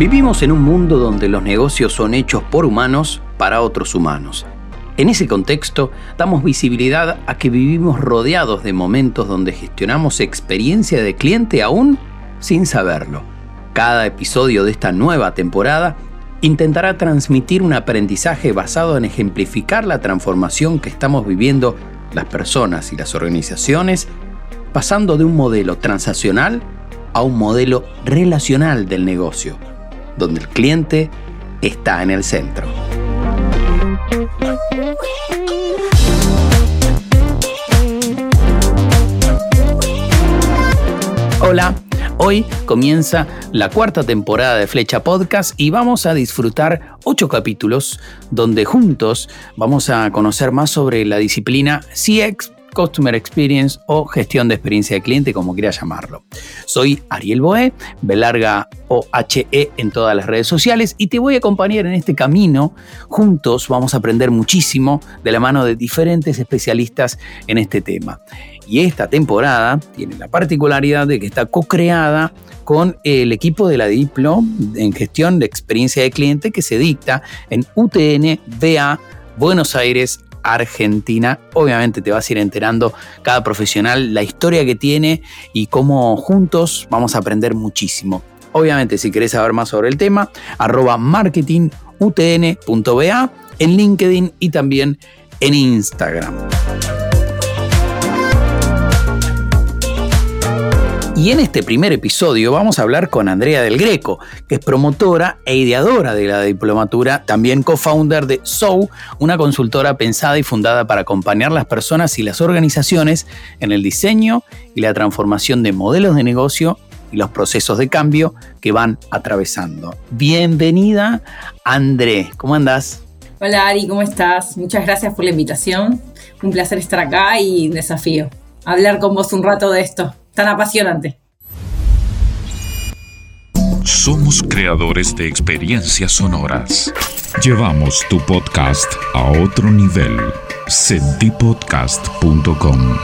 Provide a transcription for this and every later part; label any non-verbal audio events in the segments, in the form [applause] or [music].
Vivimos en un mundo donde los negocios son hechos por humanos para otros humanos. En ese contexto, damos visibilidad a que vivimos rodeados de momentos donde gestionamos experiencia de cliente aún sin saberlo. Cada episodio de esta nueva temporada intentará transmitir un aprendizaje basado en ejemplificar la transformación que estamos viviendo las personas y las organizaciones, pasando de un modelo transaccional a un modelo relacional del negocio donde el cliente está en el centro. Hola, hoy comienza la cuarta temporada de Flecha Podcast y vamos a disfrutar ocho capítulos donde juntos vamos a conocer más sobre la disciplina CX Customer Experience o gestión de experiencia de cliente, como quiera llamarlo. Soy Ariel Boé, Belarga OHE en todas las redes sociales y te voy a acompañar en este camino. Juntos vamos a aprender muchísimo de la mano de diferentes especialistas en este tema. Y esta temporada tiene la particularidad de que está co-creada con el equipo de la Diplo en gestión de experiencia de cliente que se dicta en UTN BA Buenos Aires, Argentina. Obviamente te vas a ir enterando cada profesional, la historia que tiene y cómo juntos vamos a aprender muchísimo. Obviamente si querés saber más sobre el tema, arroba marketingutn.ba en LinkedIn y también en Instagram. Y en este primer episodio vamos a hablar con Andrea del Greco, que es promotora e ideadora de la diplomatura, también co-founder de SOU, una consultora pensada y fundada para acompañar las personas y las organizaciones en el diseño y la transformación de modelos de negocio y los procesos de cambio que van atravesando. Bienvenida, André, ¿cómo andás? Hola Ari, ¿cómo estás? Muchas gracias por la invitación. Un placer estar acá y un desafío. Hablar con vos un rato de esto tan apasionante. Somos creadores de experiencias sonoras. Llevamos tu podcast a otro nivel. Sentipodcast.com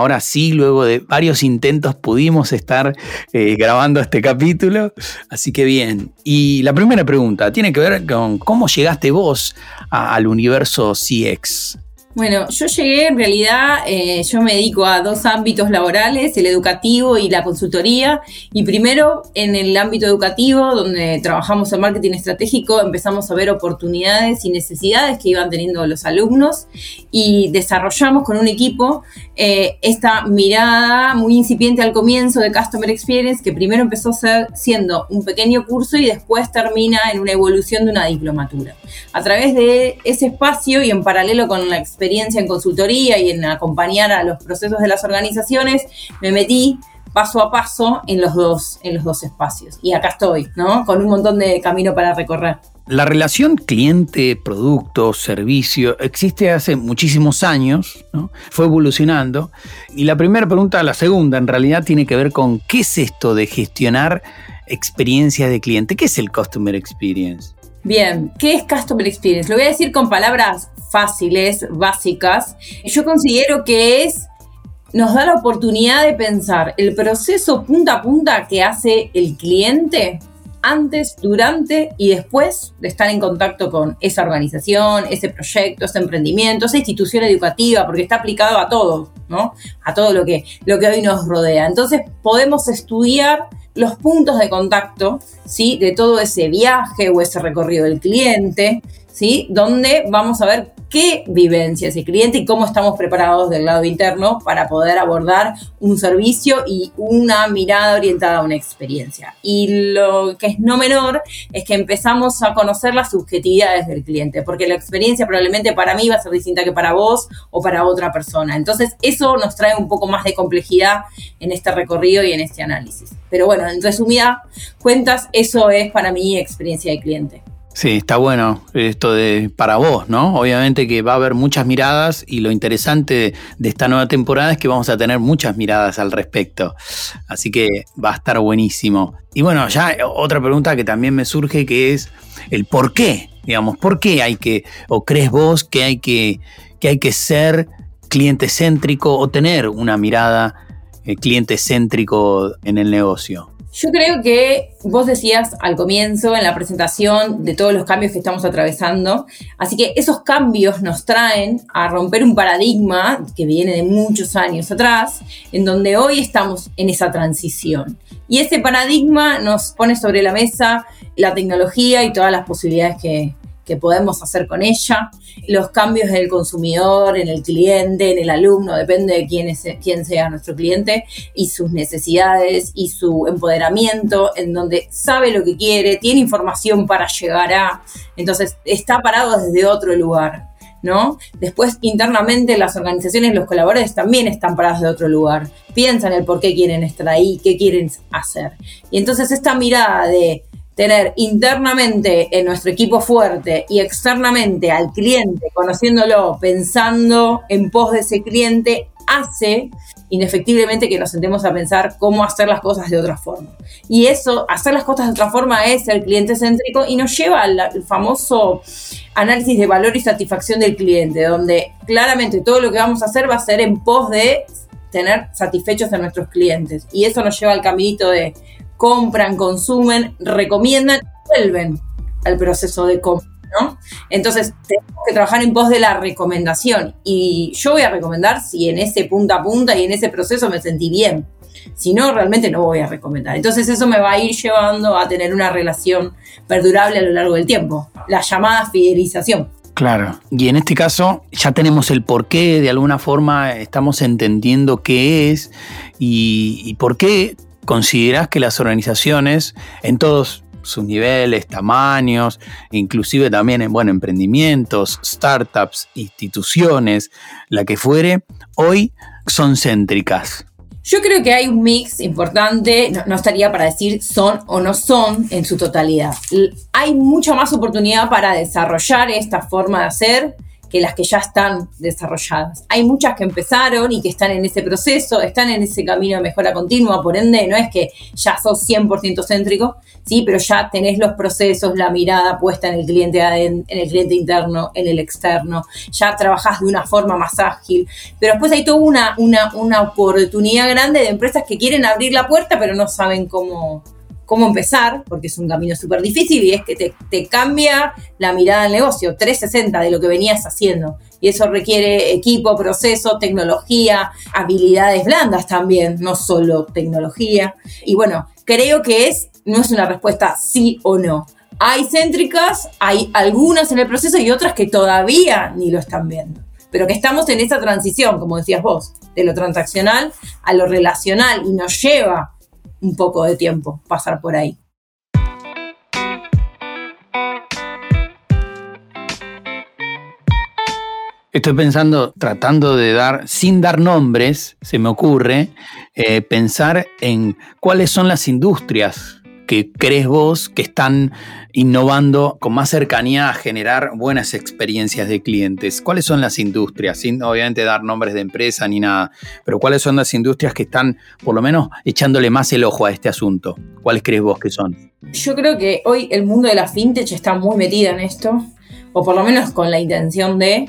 Ahora sí, luego de varios intentos pudimos estar eh, grabando este capítulo, así que bien. Y la primera pregunta tiene que ver con cómo llegaste vos al universo CX. Bueno, yo llegué, en realidad, eh, yo me dedico a dos ámbitos laborales, el educativo y la consultoría. Y primero, en el ámbito educativo, donde trabajamos en marketing estratégico, empezamos a ver oportunidades y necesidades que iban teniendo los alumnos y desarrollamos con un equipo eh, esta mirada muy incipiente al comienzo de Customer Experience, que primero empezó ser, siendo un pequeño curso y después termina en una evolución de una diplomatura. A través de ese espacio y en paralelo con la experiencia en consultoría y en acompañar a los procesos de las organizaciones, me metí paso a paso en los dos, en los dos espacios. Y acá estoy, ¿no? Con un montón de camino para recorrer. La relación cliente, producto, servicio existe hace muchísimos años, ¿no? fue evolucionando. Y la primera pregunta, la segunda, en realidad tiene que ver con qué es esto de gestionar experiencia de cliente. ¿Qué es el Customer Experience? Bien, ¿qué es Customer Experience? Lo voy a decir con palabras fáciles, básicas. Yo considero que es, nos da la oportunidad de pensar el proceso punta a punta que hace el cliente antes, durante y después de estar en contacto con esa organización, ese proyecto, ese emprendimiento, esa institución educativa, porque está aplicado a todo, ¿no? A todo lo que, lo que hoy nos rodea. Entonces podemos estudiar los puntos de contacto, ¿sí? De todo ese viaje o ese recorrido del cliente, ¿sí? Donde vamos a ver qué vivencia ese cliente y cómo estamos preparados del lado interno para poder abordar un servicio y una mirada orientada a una experiencia. Y lo que es no menor es que empezamos a conocer las subjetividades del cliente, porque la experiencia probablemente para mí va a ser distinta que para vos o para otra persona. Entonces eso nos trae un poco más de complejidad en este recorrido y en este análisis. Pero bueno, en resumida cuentas, eso es para mí experiencia de cliente. Sí, está bueno esto de para vos, ¿no? Obviamente que va a haber muchas miradas y lo interesante de esta nueva temporada es que vamos a tener muchas miradas al respecto. Así que va a estar buenísimo. Y bueno, ya otra pregunta que también me surge que es el por qué, digamos, ¿por qué hay que, o crees vos que hay que, que, hay que ser cliente céntrico o tener una mirada eh, cliente céntrico en el negocio? Yo creo que vos decías al comienzo, en la presentación, de todos los cambios que estamos atravesando. Así que esos cambios nos traen a romper un paradigma que viene de muchos años atrás, en donde hoy estamos en esa transición. Y ese paradigma nos pone sobre la mesa la tecnología y todas las posibilidades que, que podemos hacer con ella, los cambios en el consumidor, en el cliente, en el alumno, depende de quién, es, quién sea nuestro cliente, y sus necesidades y su empoderamiento, en donde sabe lo que quiere, tiene información para llegar a, entonces está parado desde otro lugar. ¿No? Después, internamente, las organizaciones, los colaboradores también están parados de otro lugar. Piensan el por qué quieren estar ahí, qué quieren hacer. Y entonces, esta mirada de tener internamente en nuestro equipo fuerte y externamente al cliente, conociéndolo, pensando en pos de ese cliente, hace indefectiblemente que nos sentemos a pensar cómo hacer las cosas de otra forma. Y eso, hacer las cosas de otra forma es el cliente céntrico y nos lleva al famoso análisis de valor y satisfacción del cliente, donde claramente todo lo que vamos a hacer va a ser en pos de tener satisfechos a nuestros clientes. Y eso nos lleva al caminito de compran, consumen, recomiendan, vuelven al proceso de compra. ¿no? Entonces, tenemos que trabajar en pos de la recomendación. Y yo voy a recomendar si en ese punta a punta y en ese proceso me sentí bien. Si no, realmente no voy a recomendar. Entonces, eso me va a ir llevando a tener una relación perdurable a lo largo del tiempo. La llamada fidelización. Claro, y en este caso ya tenemos el por qué, de alguna forma estamos entendiendo qué es y, y por qué considerás que las organizaciones en todos sus niveles, tamaños, inclusive también en bueno, emprendimientos, startups, instituciones, la que fuere, hoy son céntricas. Yo creo que hay un mix importante, no, no, estaría para decir son o no son en su totalidad. Hay mucha más oportunidad para desarrollar esta forma de hacer que las que ya están desarrolladas. Hay muchas que empezaron y que están en ese proceso, están en ese camino de mejora continua, por ende, no es que ya sos 100% céntrico, sí, pero ya tenés los procesos, la mirada puesta en el cliente en el cliente interno, en el externo, ya trabajás de una forma más ágil, pero después hay toda una, una, una oportunidad grande de empresas que quieren abrir la puerta, pero no saben cómo, cómo empezar, porque es un camino súper difícil y es que te, cambia la mirada al negocio, 360 de lo que venías haciendo. Y eso requiere equipo, proceso, tecnología, habilidades blandas también, no solo tecnología. Y bueno, creo que es, no es una respuesta sí o no. Hay céntricas, hay algunas en el proceso y otras que todavía ni lo están viendo pero que estamos en esa transición, como decías vos, de lo transaccional a lo relacional y nos lleva un poco de tiempo pasar por ahí. Estoy pensando, tratando de dar, sin dar nombres, se me ocurre, eh, pensar en cuáles son las industrias que crees vos que están innovando con más cercanía a generar buenas experiencias de clientes? ¿Cuáles son las industrias? Sin obviamente dar nombres de empresa ni nada, pero ¿cuáles son las industrias que están por lo menos echándole más el ojo a este asunto? ¿Cuáles crees vos que son? Yo creo que hoy el mundo de la fintech está muy metida en esto, o por lo menos con la intención de,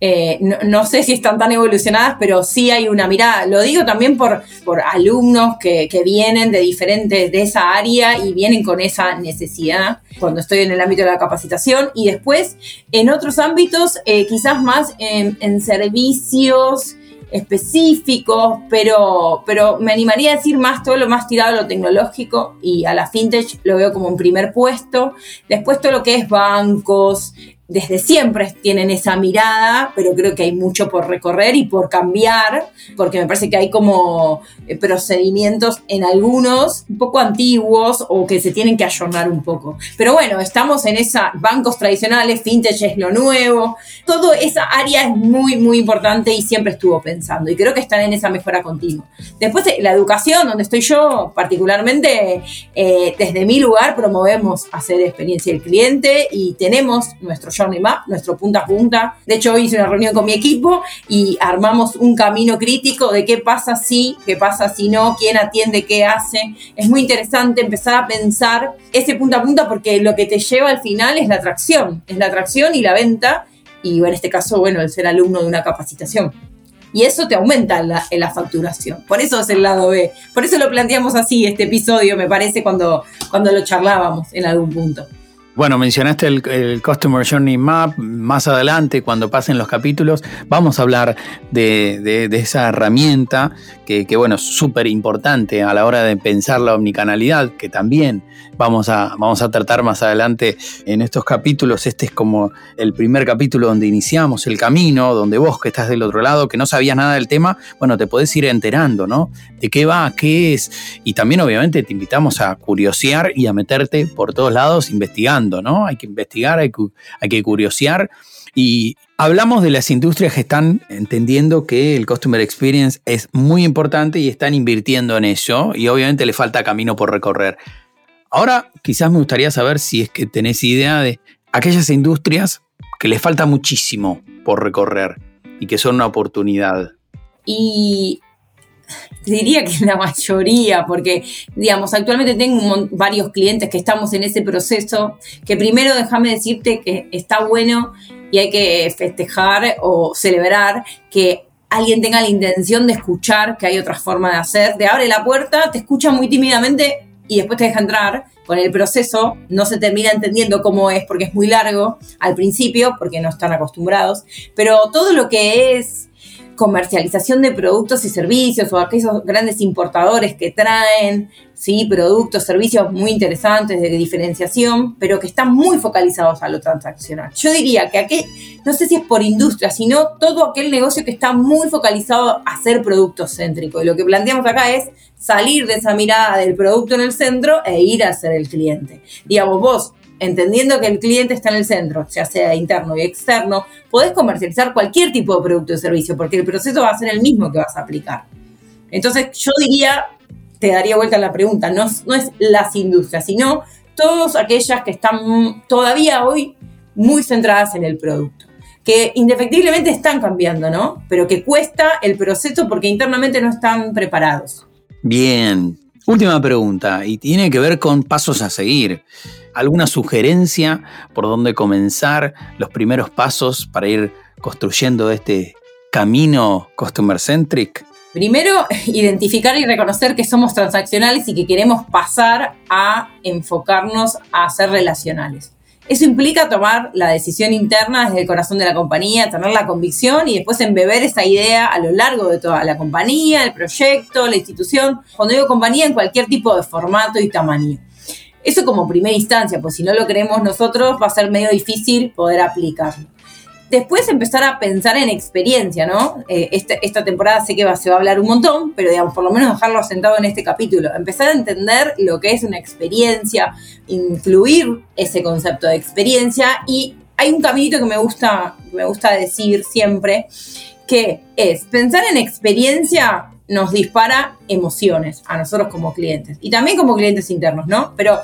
eh, no, sé si están tan evolucionadas, pero sí hay una mirada. Lo digo también por, por alumnos que, vienen de diferentes, de esa área y vienen con esa necesidad cuando estoy en el ámbito de la capacitación. Y después, en otros ámbitos, eh, quizás más en, en, servicios específicos, pero, pero me animaría a decir más todo lo más tirado a lo tecnológico y a la fintech lo veo como un primer puesto. Después todo lo que es bancos, desde siempre tienen esa mirada, pero creo que hay mucho por recorrer y por cambiar, porque me parece que hay como eh, procedimientos en algunos un poco antiguos o que se tienen que ayornar un poco. Pero bueno, estamos en esa, bancos tradicionales, fintech es lo nuevo, toda esa área es muy, muy importante y siempre estuvo pensando y creo que están en esa mejora continua. Después, eh, la educación, donde estoy yo particularmente, eh, desde mi lugar promovemos hacer experiencia del cliente y tenemos nuestro Journey Map, nuestro punta a punta. De hecho, hoy hice una reunión con mi equipo y armamos un camino crítico de qué pasa si, qué pasa si no, quién atiende, qué hace. Es muy interesante empezar a pensar ese punta a punta porque lo que te lleva al final es la atracción, es la atracción y la venta y en este caso, bueno, el ser alumno de una capacitación. y eso te aumenta la, la facturación. Por eso es el lado B. Por eso lo planteamos así este episodio, me parece, cuando, cuando lo charlábamos en algún punto. Bueno, mencionaste el, Customer Journey Map. Más adelante, cuando pasen los capítulos, vamos a hablar de, esa herramienta que, que bueno, es súper importante a la hora de pensar la omnicanalidad, que también vamos a, vamos a tratar más adelante en estos capítulos. Este es como el primer capítulo donde iniciamos el camino, donde vos que estás del otro lado, que no sabías nada del tema, bueno, te podés ir enterando, ¿no? De qué va, qué es. Y también, obviamente, te invitamos a curiosear y a meterte por todos lados investigando. ¿No? Hay que investigar, hay que, curiosear. Y hablamos de las industrias que están entendiendo que el Customer Experience es muy importante y están invirtiendo en eso y obviamente le falta camino por recorrer. Ahora quizás me gustaría saber si es que tenés idea de aquellas industrias que les falta muchísimo por recorrer y que son una oportunidad. Y diría que la mayoría, porque, digamos, actualmente tengo varios clientes que estamos en ese proceso, que primero déjame decirte que está bueno y hay que festejar o celebrar que alguien tenga la intención de escuchar que hay otra forma de hacer, te abre la puerta, te escucha muy tímidamente y después te deja entrar. Con el proceso no se termina entendiendo cómo es porque es muy largo al principio, porque no están acostumbrados, pero todo lo que es comercialización de productos y servicios o aquellos grandes importadores que traen ¿sí? productos, servicios muy interesantes de diferenciación, pero que están muy focalizados a lo transaccional. Yo diría que aquí, no sé si es por industria, sino todo aquel negocio que está muy focalizado a ser producto céntrico. Y lo que planteamos acá es salir de esa mirada del producto en el centro e ir a ser el cliente. Digamos, vos entendiendo que el cliente está en el centro, ya sea interno y externo, podés comercializar cualquier tipo de producto o servicio, porque el proceso va a ser el mismo que vas a aplicar. Entonces, yo diría, te daría vuelta la pregunta, no, no es las industrias, sino todas aquellas que están todavía hoy muy centradas en el producto que indefectiblemente están cambiando, ¿no? Pero que cuesta el proceso porque internamente no están preparados. Bien, última pregunta y tiene que ver con pasos a seguir. ¿Alguna sugerencia por dónde comenzar los primeros pasos para ir construyendo este camino customer centric? Primero, [laughs] identificar y reconocer que somos transaccionales y que queremos pasar a enfocarnos a ser relacionales. Eso implica tomar la decisión interna desde el corazón de la compañía, tener la convicción y después embeber esa idea a lo largo de toda la compañía, el proyecto, la institución. Cuando digo compañía, en cualquier tipo de formato y tamaño. Eso como primera instancia, pues si no lo creemos nosotros va a ser medio difícil poder aplicarlo. Después empezar a pensar en experiencia, ¿no? Eh, esta, temporada sé que se va a hablar un montón, pero digamos, por lo menos dejarlo asentado en este capítulo. Empezar a entender lo que es una experiencia, incluir ese concepto de experiencia y hay un caminito que me gusta, me gusta decir siempre, que es pensar en experiencia nos dispara emociones a nosotros como clientes y también como clientes internos, ¿no? Pero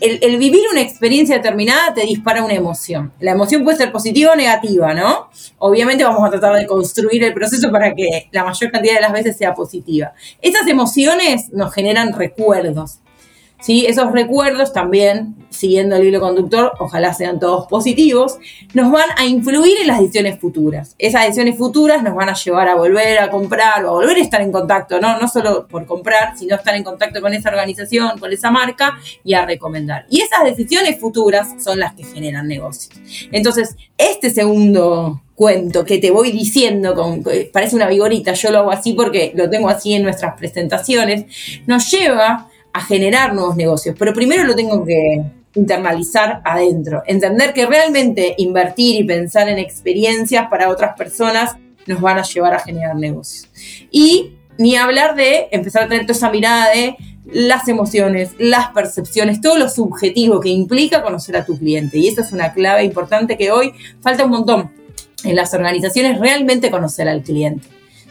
el, vivir una experiencia determinada te dispara una emoción. La emoción puede ser positiva o negativa, ¿no? Obviamente vamos a tratar de construir el proceso para que la mayor cantidad de las veces sea positiva. Esas emociones nos generan recuerdos. ¿Sí? Esos recuerdos también, siguiendo el hilo conductor, ojalá sean todos positivos, nos van a influir en las decisiones futuras. Esas decisiones futuras nos van a llevar a volver a comprar o a volver a estar en contacto, ¿no? No solo por comprar, sino estar en contacto con esa organización, con esa marca y a recomendar. Y esas decisiones futuras son las que generan negocios. Entonces, este segundo cuento que te voy diciendo, con, parece una vigorita, yo lo hago así porque lo tengo así en nuestras presentaciones, nos lleva a generar nuevos negocios, pero primero lo tengo que internalizar adentro, entender que realmente invertir y pensar en experiencias para otras personas nos van a llevar a generar negocios. Y ni hablar de empezar a tener toda esa mirada de las emociones, las percepciones, todo lo subjetivo que implica conocer a tu cliente. Y esa es una clave importante que hoy falta un montón en las organizaciones, realmente conocer al cliente.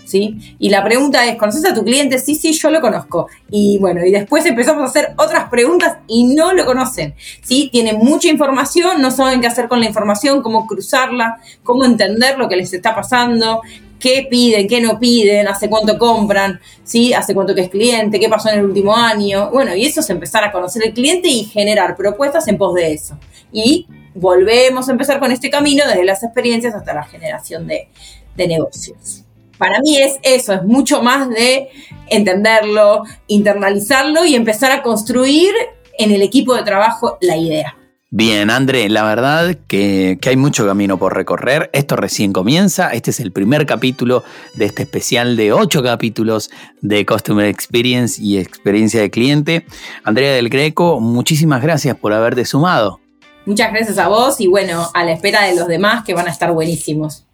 ¿Sí? Y la pregunta es, ¿conoces a tu cliente? Sí, sí, yo lo conozco. Y bueno, y después empezamos a hacer otras preguntas y no lo conocen, ¿sí? Tienen mucha información, no saben qué hacer con la información, cómo cruzarla, cómo entender lo que les está pasando, qué piden, qué no piden, hace cuánto compran, ¿sí? hace cuánto que es cliente, qué pasó en el último año. Bueno, y eso es empezar a conocer el cliente y generar propuestas en pos de eso. Y volvemos a empezar con este camino desde las experiencias hasta la generación de, de negocios. Para mí es eso, es mucho más de entenderlo, internalizarlo y empezar a construir en el equipo de trabajo la idea. Bien, André, la verdad que, hay mucho camino por recorrer. Esto recién comienza. Este es el primer capítulo de este especial de ocho capítulos de Customer Experience y experiencia de cliente. Andrea del Greco, muchísimas gracias por haberte sumado. Muchas gracias a vos y bueno, a la espera de los demás que van a estar buenísimos.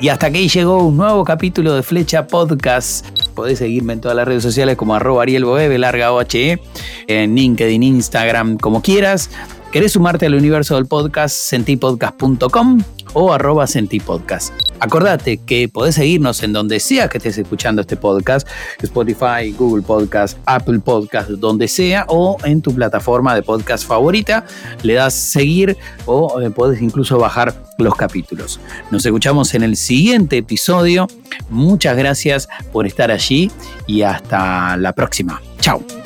Y hasta aquí llegó un nuevo capítulo de Flecha Podcast. Podés seguirme en todas las redes sociales como arroba Ariel larga OHE, en LinkedIn, Instagram, como quieras. ¿Querés sumarte al universo del podcast? sentipodcast.com o arroba sentipodcast. Acordate que podés seguirnos en donde sea que estés escuchando este podcast, Spotify, Google Podcast, Apple Podcast, donde sea, o en tu plataforma de podcast favorita. Le das seguir o eh, podés incluso bajar los capítulos. Nos escuchamos en el siguiente episodio. Muchas gracias por estar allí y hasta la próxima. Chao.